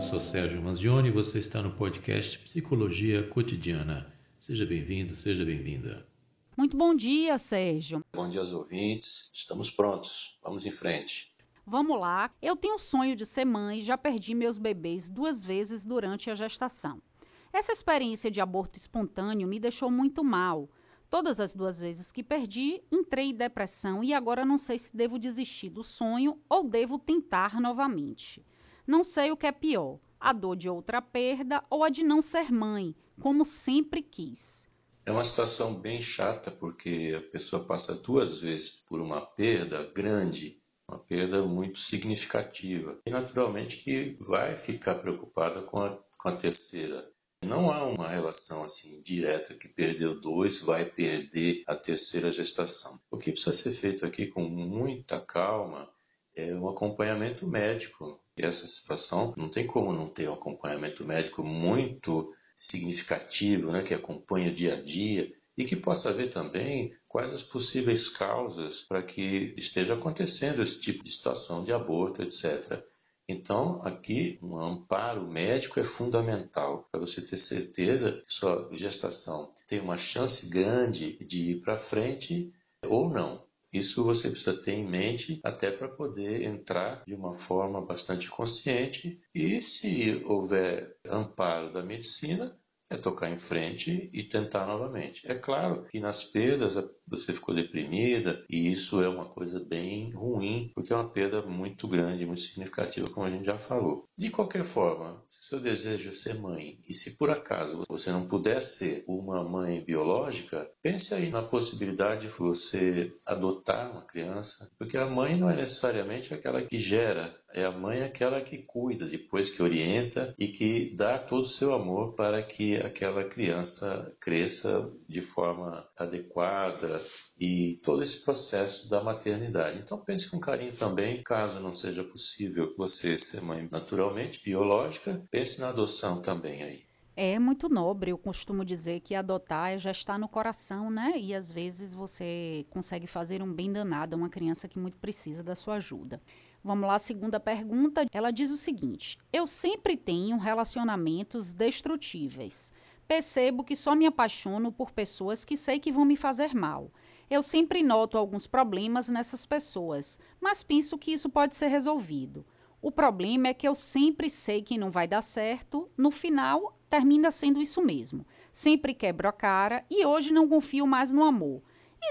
Eu sou Sérgio Manzioni e você está no podcast Psicologia Cotidiana. Seja bem-vindo, seja bem-vinda. Muito bom dia, Sérgio. Bom dia aos ouvintes. Estamos prontos. Vamos em frente. Vamos lá. Eu tenho o sonho de ser mãe e já perdi meus bebês duas vezes durante a gestação. Essa experiência de aborto espontâneo me deixou muito mal. Todas as duas vezes que perdi, entrei em depressão e agora não sei se devo desistir do sonho ou devo tentar novamente. Não sei o que é pior, a dor de outra perda ou a de não ser mãe, como sempre quis. É uma situação bem chata porque a pessoa passa duas vezes por uma perda grande, uma perda muito significativa. E naturalmente que vai ficar preocupada com a, com a terceira. Não há uma relação assim direta que perdeu dois vai perder a terceira gestação. O que precisa ser feito aqui com muita calma é um acompanhamento médico. Essa situação não tem como não ter um acompanhamento médico muito significativo, né, que acompanha o dia a dia e que possa ver também quais as possíveis causas para que esteja acontecendo esse tipo de situação de aborto, etc. Então, aqui, um amparo médico é fundamental para você ter certeza que sua gestação tem uma chance grande de ir para frente ou não. Isso você precisa ter em mente até para poder entrar de uma forma bastante consciente e, se houver amparo da medicina, é tocar em frente e tentar novamente. É claro que nas perdas você ficou deprimida e isso é uma coisa bem ruim, porque é uma perda muito grande, muito significativa, como a gente já falou. De qualquer forma, se seu desejo é ser mãe e se por acaso você não puder ser uma mãe biológica, pense aí na possibilidade de você adotar uma criança, porque a mãe não é necessariamente aquela que gera, é a mãe aquela que cuida, depois que orienta e que dá todo o seu amor para que aquela criança cresça de forma adequada, e todo esse processo da maternidade. Então pense com carinho também, caso não seja possível você ser mãe naturalmente, biológica, pense na adoção também aí. É muito nobre, eu costumo dizer que adotar já está no coração, né? E às vezes você consegue fazer um bem danado a uma criança que muito precisa da sua ajuda. Vamos lá, segunda pergunta. Ela diz o seguinte: Eu sempre tenho relacionamentos destrutíveis. Percebo que só me apaixono por pessoas que sei que vão me fazer mal. Eu sempre noto alguns problemas nessas pessoas, mas penso que isso pode ser resolvido. O problema é que eu sempre sei que não vai dar certo, no final termina sendo isso mesmo. Sempre quebro a cara e hoje não confio mais no amor.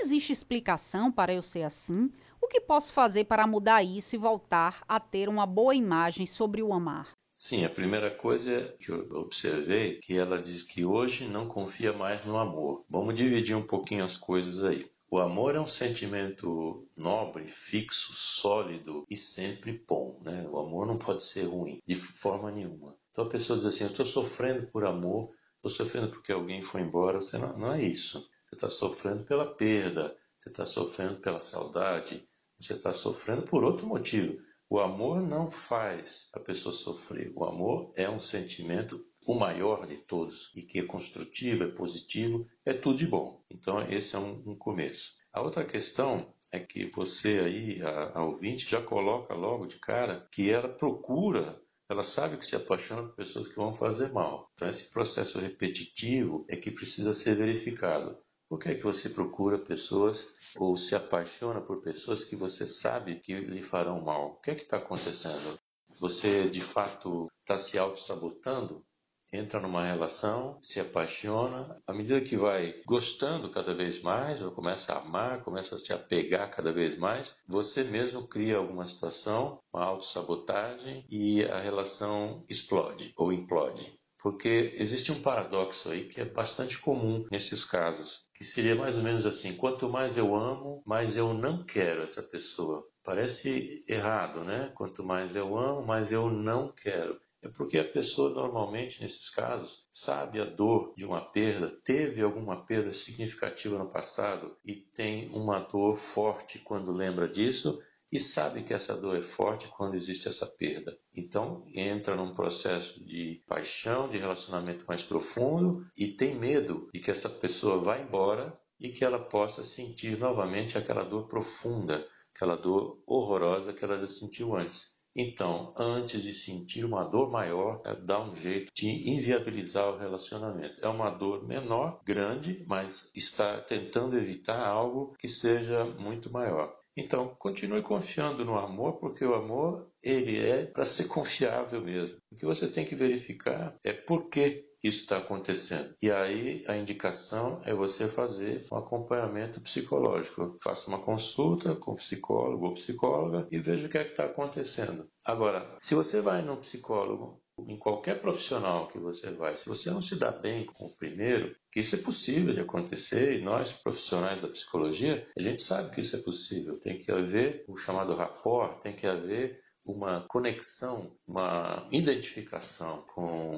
Existe explicação para eu ser assim? O que posso fazer para mudar isso e voltar a ter uma boa imagem sobre o amar? Sim, a primeira coisa que eu observei que ela diz que hoje não confia mais no amor. Vamos dividir um pouquinho as coisas aí. O amor é um sentimento nobre, fixo, sólido e sempre bom. Né? O amor não pode ser ruim, de forma nenhuma. Então a pessoa diz assim: Eu estou sofrendo por amor, estou sofrendo porque alguém foi embora. Você não, não é isso. Você está sofrendo pela perda, você está sofrendo pela saudade, você está sofrendo por outro motivo. O amor não faz a pessoa sofrer. O amor é um sentimento o maior de todos e que é construtivo, é positivo, é tudo de bom. Então esse é um, um começo. A outra questão é que você aí, a, a ouvinte, já coloca logo de cara que ela procura ela sabe que se apaixona por pessoas que vão fazer mal. Então, esse processo repetitivo é que precisa ser verificado. Por que é que você procura pessoas ou se apaixona por pessoas que você sabe que lhe farão mal. O que é que está acontecendo? Você de fato está se auto-sabotando? Entra numa relação, se apaixona, à medida que vai gostando cada vez mais, ou começa a amar, começa a se apegar cada vez mais, você mesmo cria alguma situação, uma autossabotagem e a relação explode ou implode. Porque existe um paradoxo aí que é bastante comum nesses casos, que seria mais ou menos assim: quanto mais eu amo, mais eu não quero essa pessoa. Parece errado, né? Quanto mais eu amo, mais eu não quero. É porque a pessoa normalmente nesses casos sabe a dor de uma perda, teve alguma perda significativa no passado e tem uma dor forte quando lembra disso e sabe que essa dor é forte quando existe essa perda. Então entra num processo de paixão, de relacionamento mais profundo e tem medo de que essa pessoa vá embora e que ela possa sentir novamente aquela dor profunda, aquela dor horrorosa que ela já sentiu antes. Então, antes de sentir uma dor maior, é dá um jeito de inviabilizar o relacionamento. É uma dor menor, grande, mas está tentando evitar algo que seja muito maior. Então, continue confiando no amor, porque o amor ele é para ser confiável mesmo. O que você tem que verificar é por que isso está acontecendo. E aí a indicação é você fazer um acompanhamento psicológico. Faça uma consulta com o psicólogo ou psicóloga e veja o que é que está acontecendo. Agora, se você vai no psicólogo em qualquer profissional que você vai, se você não se dá bem com o primeiro, que isso é possível de acontecer, e nós, profissionais da psicologia, a gente sabe que isso é possível. Tem que haver o chamado rapport, tem que haver uma conexão, uma identificação com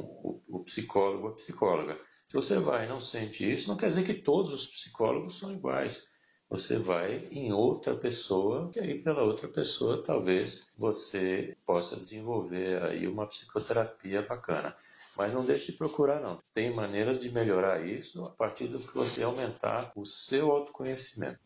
o, psicólogo ou a psicóloga. Se você vai e não sente isso, não quer dizer que todos os psicólogos são iguais. Você vai em outra pessoa, que aí pela outra pessoa talvez você possa desenvolver aí uma psicoterapia bacana. Mas não deixe de procurar não. Tem maneiras de melhorar isso a partir do que você aumentar o seu autoconhecimento.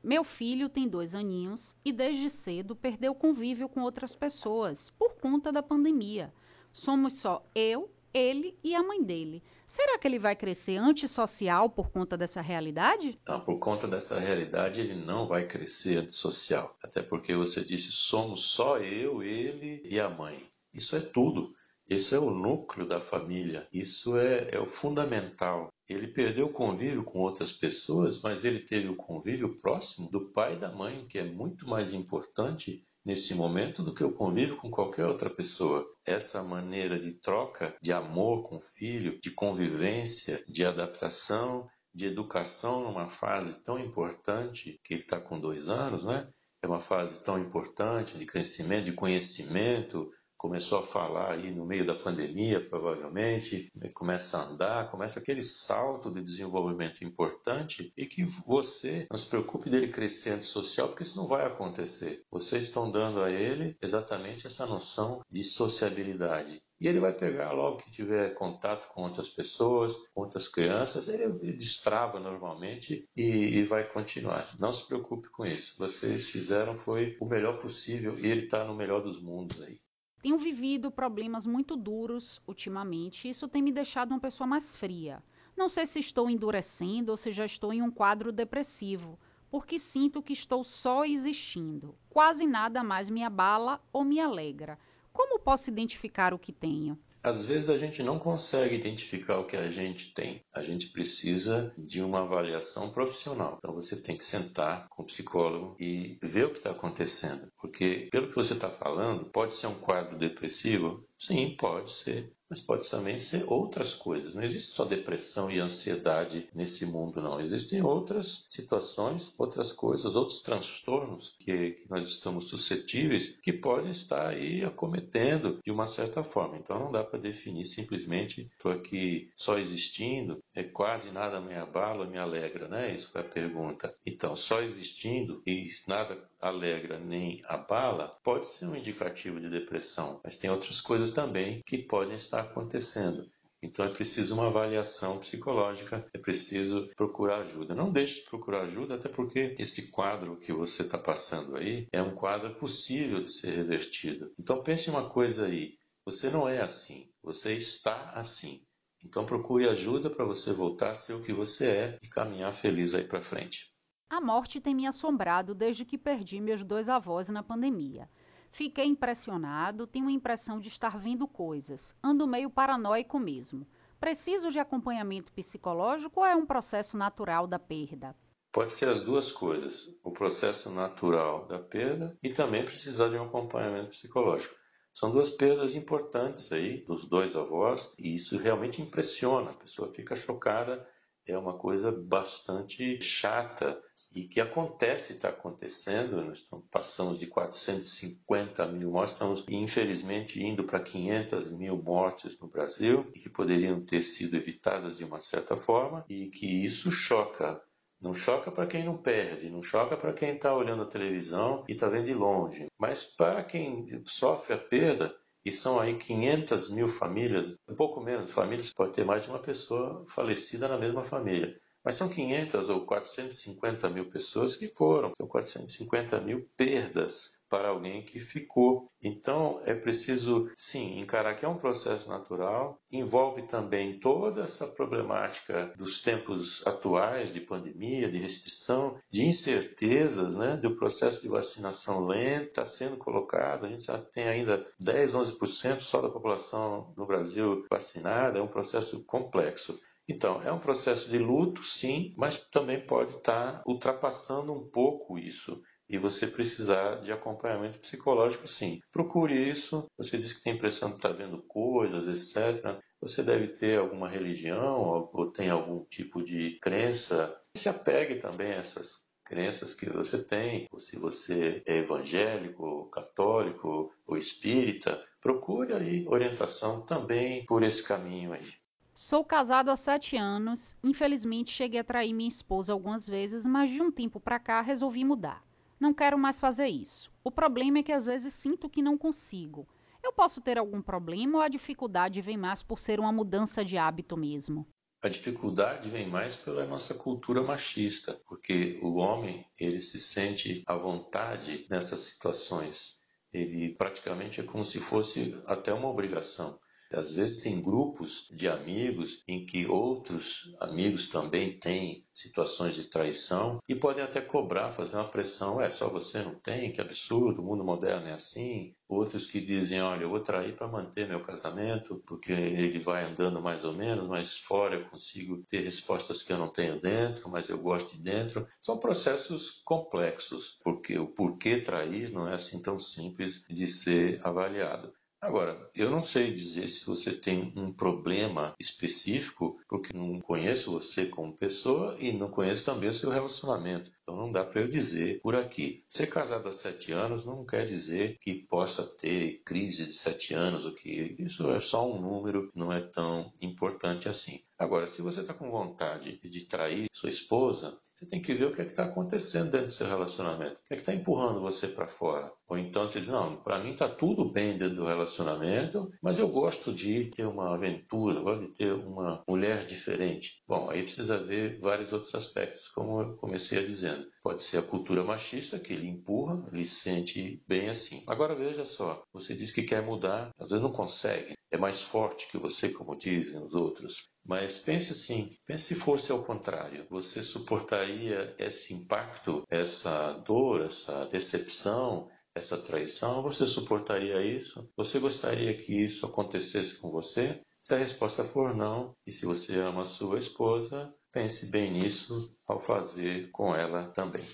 Meu filho tem dois aninhos e desde cedo perdeu convívio com outras pessoas por conta da pandemia. Somos só eu, ele e a mãe dele. Será que ele vai crescer antissocial por conta dessa realidade? Não, por conta dessa realidade ele não vai crescer antissocial. Até porque você disse somos só eu, ele e a mãe. Isso é tudo. Isso é o núcleo da família. Isso é, é o fundamental. Ele perdeu o convívio com outras pessoas, mas ele teve o convívio próximo do pai e da mãe, que é muito mais importante nesse momento do que o convívio com qualquer outra pessoa. Essa maneira de troca de amor com o filho, de convivência, de adaptação, de educação numa fase tão importante que ele está com dois anos, né? É uma fase tão importante de crescimento, de conhecimento, começou a falar aí no meio da pandemia, provavelmente, começa a andar, começa aquele salto de desenvolvimento importante e que você não se preocupe dele crescendo social, porque isso não vai acontecer. Vocês estão dando a ele exatamente essa noção de sociabilidade. E ele vai pegar logo que tiver contato com outras pessoas, com outras crianças, ele destrava normalmente e, e vai continuar. Não se preocupe com isso. Vocês fizeram foi o melhor possível e ele está no melhor dos mundos aí. Tenho vivido problemas muito duros ultimamente e isso tem me deixado uma pessoa mais fria. Não sei se estou endurecendo ou se já estou em um quadro depressivo, porque sinto que estou só existindo. Quase nada mais me abala ou me alegra. Como posso identificar o que tenho? Às vezes a gente não consegue identificar o que a gente tem. A gente precisa de uma avaliação profissional. Então você tem que sentar com o psicólogo e ver o que está acontecendo. Porque, pelo que você está falando, pode ser um quadro depressivo? Sim, pode ser mas pode também ser outras coisas. Não existe só depressão e ansiedade nesse mundo, não. Existem outras situações, outras coisas, outros transtornos que, que nós estamos suscetíveis que podem estar aí acometendo de uma certa forma. Então não dá para definir simplesmente estou aqui só existindo, é quase nada me abala, me alegra, né? Isso é a pergunta. Então, só existindo e nada alegra nem abala pode ser um indicativo de depressão, mas tem outras coisas também que podem estar acontecendo. Então é preciso uma avaliação psicológica, é preciso procurar ajuda. Não deixe de procurar ajuda, até porque esse quadro que você está passando aí é um quadro possível de ser revertido. Então pense uma coisa aí: você não é assim, você está assim. Então procure ajuda para você voltar a ser o que você é e caminhar feliz aí para frente. A morte tem me assombrado desde que perdi meus dois avós na pandemia. Fiquei impressionado, tenho a impressão de estar vendo coisas. Ando meio paranoico mesmo. Preciso de acompanhamento psicológico ou é um processo natural da perda? Pode ser as duas coisas, o processo natural da perda e também precisar de um acompanhamento psicológico. São duas perdas importantes aí dos dois avós e isso realmente impressiona, a pessoa fica chocada é uma coisa bastante chata e que acontece, está acontecendo. Nós passamos de 450 mil mortes, estamos infelizmente indo para 500 mil mortes no Brasil e que poderiam ter sido evitadas de uma certa forma e que isso choca. Não choca para quem não perde, não choca para quem está olhando a televisão e está vendo de longe, mas para quem sofre a perda, e são aí 500 mil famílias, um pouco menos famílias, pode ter mais de uma pessoa falecida na mesma família. Mas são 500 ou 450 mil pessoas que foram, são 450 mil perdas para alguém que ficou. Então é preciso, sim, encarar que é um processo natural, envolve também toda essa problemática dos tempos atuais de pandemia, de restrição, de incertezas, né, do processo de vacinação lenta sendo colocado. A gente já tem ainda 10, 11% só da população no Brasil vacinada, é um processo complexo. Então, é um processo de luto, sim, mas também pode estar ultrapassando um pouco isso e você precisar de acompanhamento psicológico, sim. Procure isso. Você diz que tem impressão de estar tá vendo coisas, etc. Você deve ter alguma religião ou tem algum tipo de crença. Se apegue também a essas crenças que você tem, ou se você é evangélico, católico ou espírita, procure aí orientação também por esse caminho aí. Sou casado há sete anos. Infelizmente, cheguei a trair minha esposa algumas vezes, mas de um tempo para cá resolvi mudar. Não quero mais fazer isso. O problema é que às vezes sinto que não consigo. Eu posso ter algum problema ou a dificuldade vem mais por ser uma mudança de hábito mesmo? A dificuldade vem mais pela nossa cultura machista, porque o homem ele se sente à vontade nessas situações. Ele praticamente é como se fosse até uma obrigação. Às vezes tem grupos de amigos em que outros amigos também têm situações de traição e podem até cobrar, fazer uma pressão. É, só você não tem, que absurdo, o mundo moderno é assim. Outros que dizem, olha, eu vou trair para manter meu casamento, porque ele vai andando mais ou menos, mas fora eu consigo ter respostas que eu não tenho dentro, mas eu gosto de dentro. São processos complexos, porque o porquê trair não é assim tão simples de ser avaliado. Agora, eu não sei dizer se você tem um problema específico, porque não conheço você como pessoa e não conheço também o seu relacionamento. Então não dá para eu dizer por aqui. Ser casado há sete anos não quer dizer que possa ter crise de sete anos, o que isso é só um número, não é tão importante assim. Agora, se você está com vontade de trair sua esposa, você tem que ver o que é está acontecendo dentro do seu relacionamento. O que é está empurrando você para fora? Ou então você diz, não, para mim está tudo bem dentro do relacionamento, mas eu gosto de ter uma aventura, gosto de ter uma mulher diferente. Bom, aí precisa ver vários outros aspectos, como eu comecei a dizendo. Pode ser a cultura machista, que ele empurra, ele se sente bem assim. Agora veja só, você diz que quer mudar, às vezes não consegue, é mais forte que você, como dizem os outros. Mas pense assim, pense se fosse ao contrário. Você suportaria esse impacto, essa dor, essa decepção, essa traição? Você suportaria isso? Você gostaria que isso acontecesse com você? Se a resposta for não, e se você ama a sua esposa, pense bem nisso ao fazer com ela também.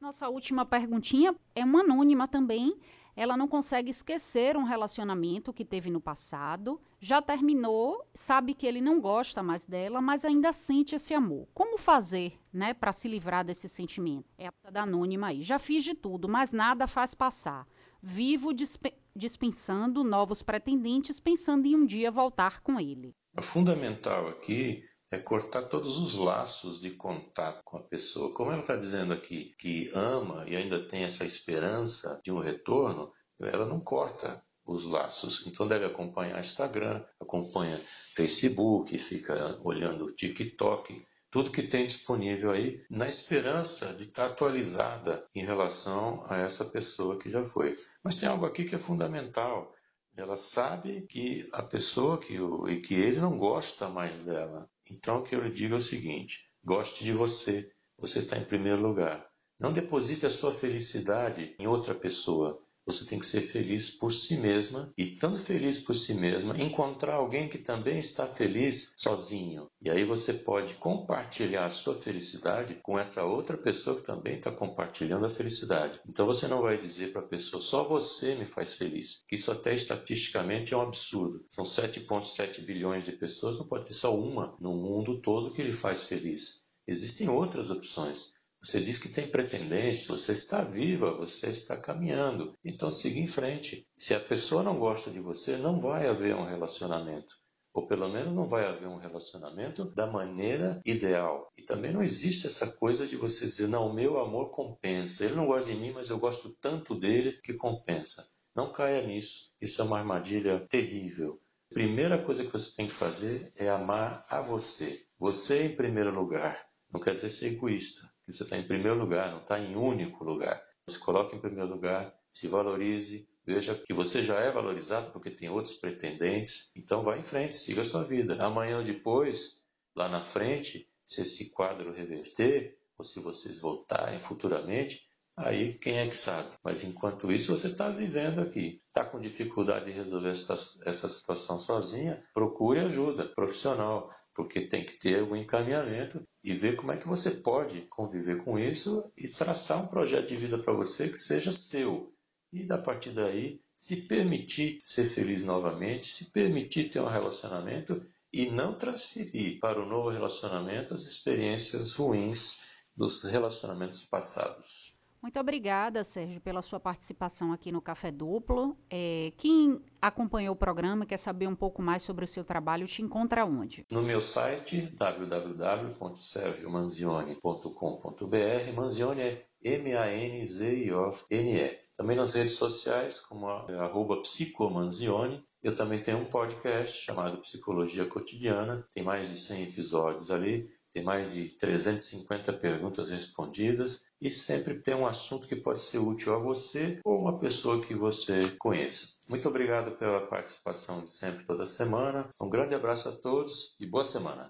Nossa última perguntinha é uma anônima também. Ela não consegue esquecer um relacionamento que teve no passado, já terminou, sabe que ele não gosta mais dela, mas ainda sente esse amor. Como fazer, né, para se livrar desse sentimento? É a da anônima aí. Já fiz de tudo, mas nada faz passar. Vivo disp dispensando novos pretendentes, pensando em um dia voltar com ele. O fundamental aqui é cortar todos os laços de contato com a pessoa. Como ela está dizendo aqui que ama e ainda tem essa esperança de um retorno, ela não corta os laços. Então deve acompanhar Instagram, acompanha Facebook, fica olhando TikTok, tudo que tem disponível aí, na esperança de estar tá atualizada em relação a essa pessoa que já foi. Mas tem algo aqui que é fundamental. Ela sabe que a pessoa que o, e que ele não gosta mais dela. Então, o que eu lhe digo é o seguinte: goste de você, você está em primeiro lugar. Não deposite a sua felicidade em outra pessoa. Você tem que ser feliz por si mesma e, estando feliz por si mesma, encontrar alguém que também está feliz sozinho. E aí você pode compartilhar a sua felicidade com essa outra pessoa que também está compartilhando a felicidade. Então você não vai dizer para a pessoa, só você me faz feliz. Que isso até estatisticamente é um absurdo. São 7,7 bilhões de pessoas, não pode ter só uma no mundo todo que lhe faz feliz. Existem outras opções. Você diz que tem pretendentes, você está viva, você está caminhando. Então siga em frente. Se a pessoa não gosta de você, não vai haver um relacionamento. Ou pelo menos não vai haver um relacionamento da maneira ideal. E também não existe essa coisa de você dizer, não, meu amor compensa. Ele não gosta de mim, mas eu gosto tanto dele que compensa. Não caia nisso. Isso é uma armadilha terrível. Primeira coisa que você tem que fazer é amar a você. Você em primeiro lugar não quer dizer ser egoísta. Você está em primeiro lugar, não está em único lugar. Se coloque em primeiro lugar, se valorize, veja que você já é valorizado porque tem outros pretendentes. Então vá em frente, siga a sua vida. Amanhã ou depois, lá na frente, se esse quadro reverter, ou se vocês voltarem futuramente, Aí quem é que sabe? Mas enquanto isso você está vivendo aqui. Está com dificuldade de resolver essa, essa situação sozinha? Procure ajuda profissional, porque tem que ter algum encaminhamento e ver como é que você pode conviver com isso e traçar um projeto de vida para você que seja seu. E a partir daí, se permitir ser feliz novamente, se permitir ter um relacionamento e não transferir para o novo relacionamento as experiências ruins dos relacionamentos passados. Muito obrigada, Sérgio, pela sua participação aqui no Café Duplo. É, quem acompanhou o programa, quer saber um pouco mais sobre o seu trabalho, te encontra onde? No meu site, www.sergiomanzione.com.br. Manzione é M-A-N-Z-I-O-N-E. Também nas redes sociais, como a, arroba psicomanzione. Eu também tenho um podcast chamado Psicologia Cotidiana. Tem mais de 100 episódios ali tem mais de 350 perguntas respondidas e sempre tem um assunto que pode ser útil a você ou uma pessoa que você conheça. Muito obrigado pela participação de sempre toda semana. Um grande abraço a todos e boa semana.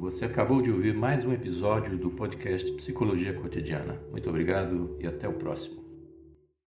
Você acabou de ouvir mais um episódio do podcast Psicologia Cotidiana. Muito obrigado e até o próximo.